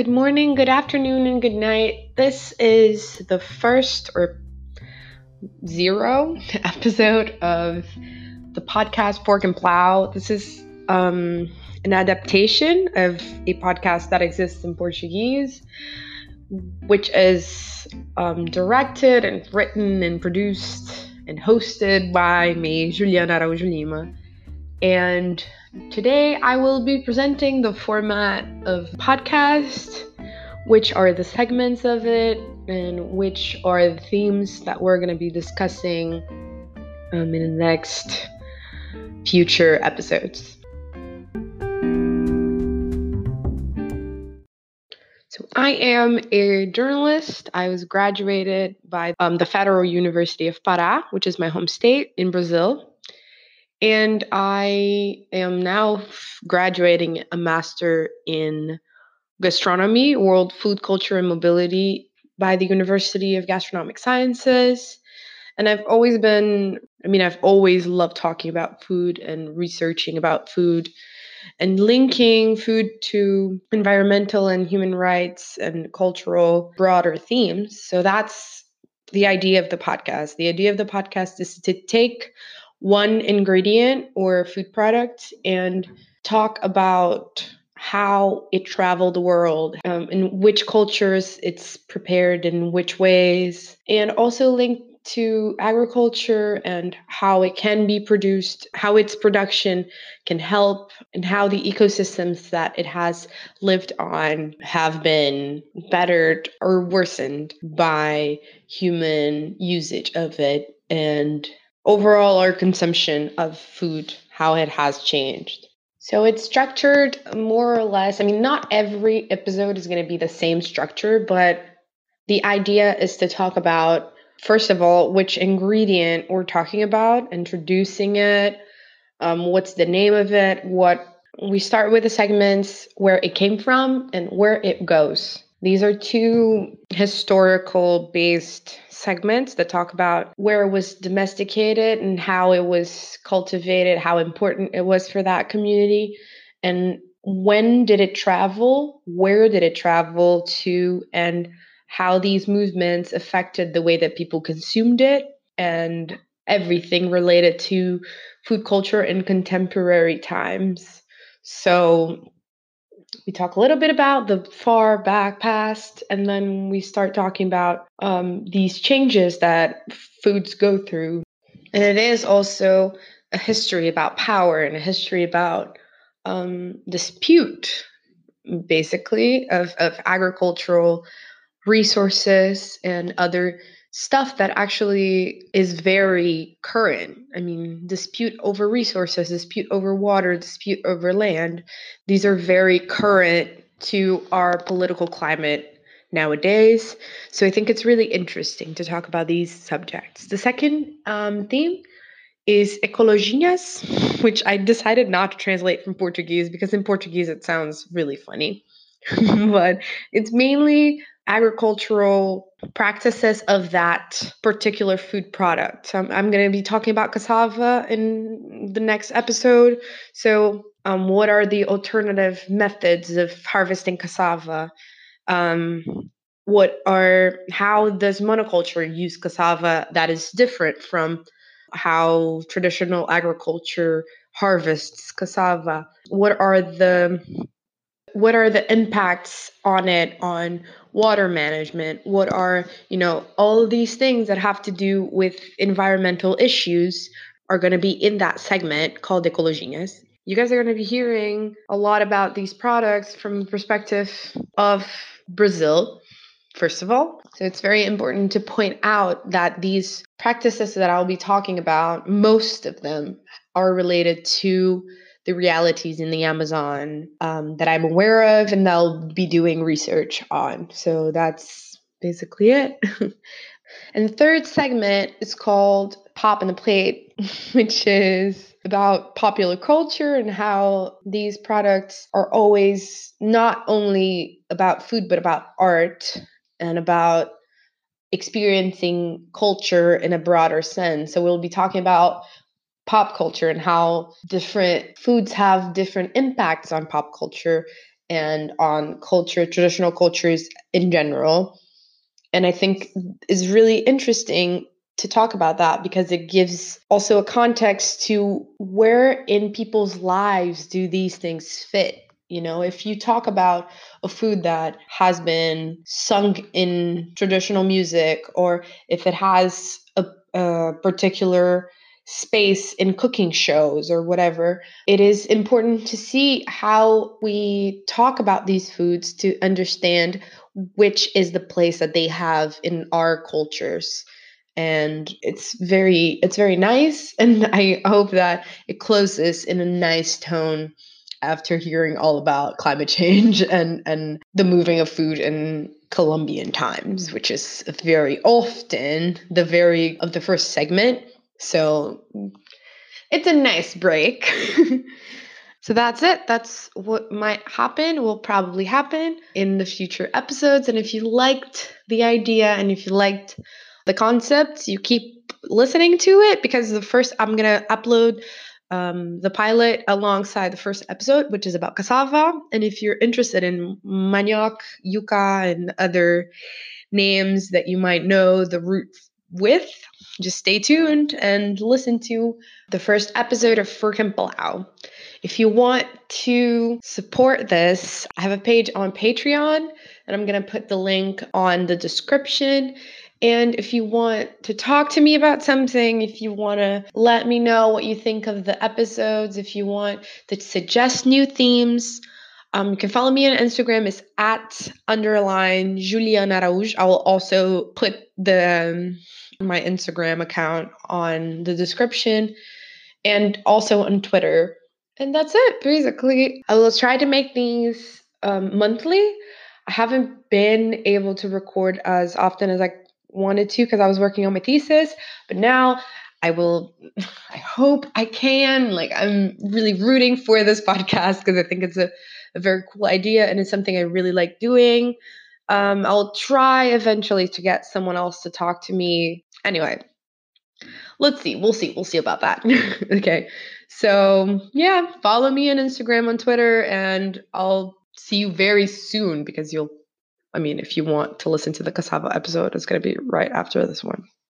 Good morning, good afternoon, and good night. This is the first or zero episode of the podcast Fork and Plow. This is um, an adaptation of a podcast that exists in Portuguese, which is um, directed and written and produced and hosted by me, Juliana Araújo Lima. And today I will be presenting the format of podcast, which are the segments of it, and which are the themes that we're going to be discussing um, in the next future episodes. So, I am a journalist. I was graduated by um, the Federal University of Pará, which is my home state in Brazil. And I am now graduating a master in gastronomy, world food culture and mobility by the University of Gastronomic Sciences. And I've always been, I mean, I've always loved talking about food and researching about food and linking food to environmental and human rights and cultural broader themes. So that's the idea of the podcast. The idea of the podcast is to take one ingredient or food product and talk about how it traveled the world, um, in which cultures it's prepared in which ways, and also link to agriculture and how it can be produced, how its production can help, and how the ecosystems that it has lived on have been bettered or worsened by human usage of it and overall our consumption of food, how it has changed. So it's structured more or less. I mean, not every episode is going to be the same structure, but the idea is to talk about, first of all, which ingredient we're talking about, introducing it, um, what's the name of it, what we start with the segments, where it came from, and where it goes. These are two historical based segments that talk about where it was domesticated and how it was cultivated, how important it was for that community, and when did it travel, where did it travel to, and how these movements affected the way that people consumed it, and everything related to food culture in contemporary times. So, we talk a little bit about the far back past, and then we start talking about um, these changes that foods go through. And it is also a history about power and a history about um, dispute, basically, of, of agricultural resources and other stuff that actually is very current. I mean, dispute over resources, dispute over water, dispute over land. These are very current to our political climate nowadays. So I think it's really interesting to talk about these subjects. The second um, theme is ecologinhas, which I decided not to translate from Portuguese because in Portuguese it sounds really funny. but it's mainly agricultural practices of that particular food product. I'm going to be talking about cassava in the next episode. So, um, what are the alternative methods of harvesting cassava? Um, what are how does monoculture use cassava that is different from how traditional agriculture harvests cassava? What are the what are the impacts on it on water management? What are you know all these things that have to do with environmental issues are going to be in that segment called ecologinhas you guys are going to be hearing a lot about these products from the perspective of brazil first of all. So it's very important to point out that these practices that i'll be talking about most of them are related to the realities in the Amazon um, that I'm aware of and they'll be doing research on. So that's basically it. and the third segment is called Pop in the Plate, which is about popular culture and how these products are always not only about food, but about art and about experiencing culture in a broader sense. So we'll be talking about pop culture and how different foods have different impacts on pop culture and on culture, traditional cultures in general. And I think is really interesting to talk about that because it gives also a context to where in people's lives do these things fit. You know, if you talk about a food that has been sung in traditional music, or if it has a, a particular space in cooking shows or whatever, it is important to see how we talk about these foods to understand which is the place that they have in our cultures. And it's very it's very nice and i hope that it closes in a nice tone after hearing all about climate change and and the moving of food in colombian times which is very often the very of the first segment so it's a nice break So that's it. That's what might happen, will probably happen in the future episodes. And if you liked the idea and if you liked the concept, you keep listening to it because the first, I'm going to upload um, the pilot alongside the first episode, which is about cassava. And if you're interested in manioc, yuca, and other names that you might know the root with, just stay tuned and listen to the first episode of Fork and Plow. If you want to support this, I have a page on Patreon, and I'm going to put the link on the description. And if you want to talk to me about something, if you want to let me know what you think of the episodes, if you want to suggest new themes, um, you can follow me on Instagram. It's at underline Julian Araújo. I will also put the um, my Instagram account on the description and also on Twitter. And that's it, basically. I will try to make these um, monthly. I haven't been able to record as often as I wanted to because I was working on my thesis, but now I will, I hope I can. Like, I'm really rooting for this podcast because I think it's a, a very cool idea and it's something I really like doing. Um, I'll try eventually to get someone else to talk to me. Anyway, let's see. We'll see. We'll see about that. okay. So, yeah, follow me on Instagram, on Twitter, and I'll see you very soon because you'll, I mean, if you want to listen to the cassava episode, it's going to be right after this one.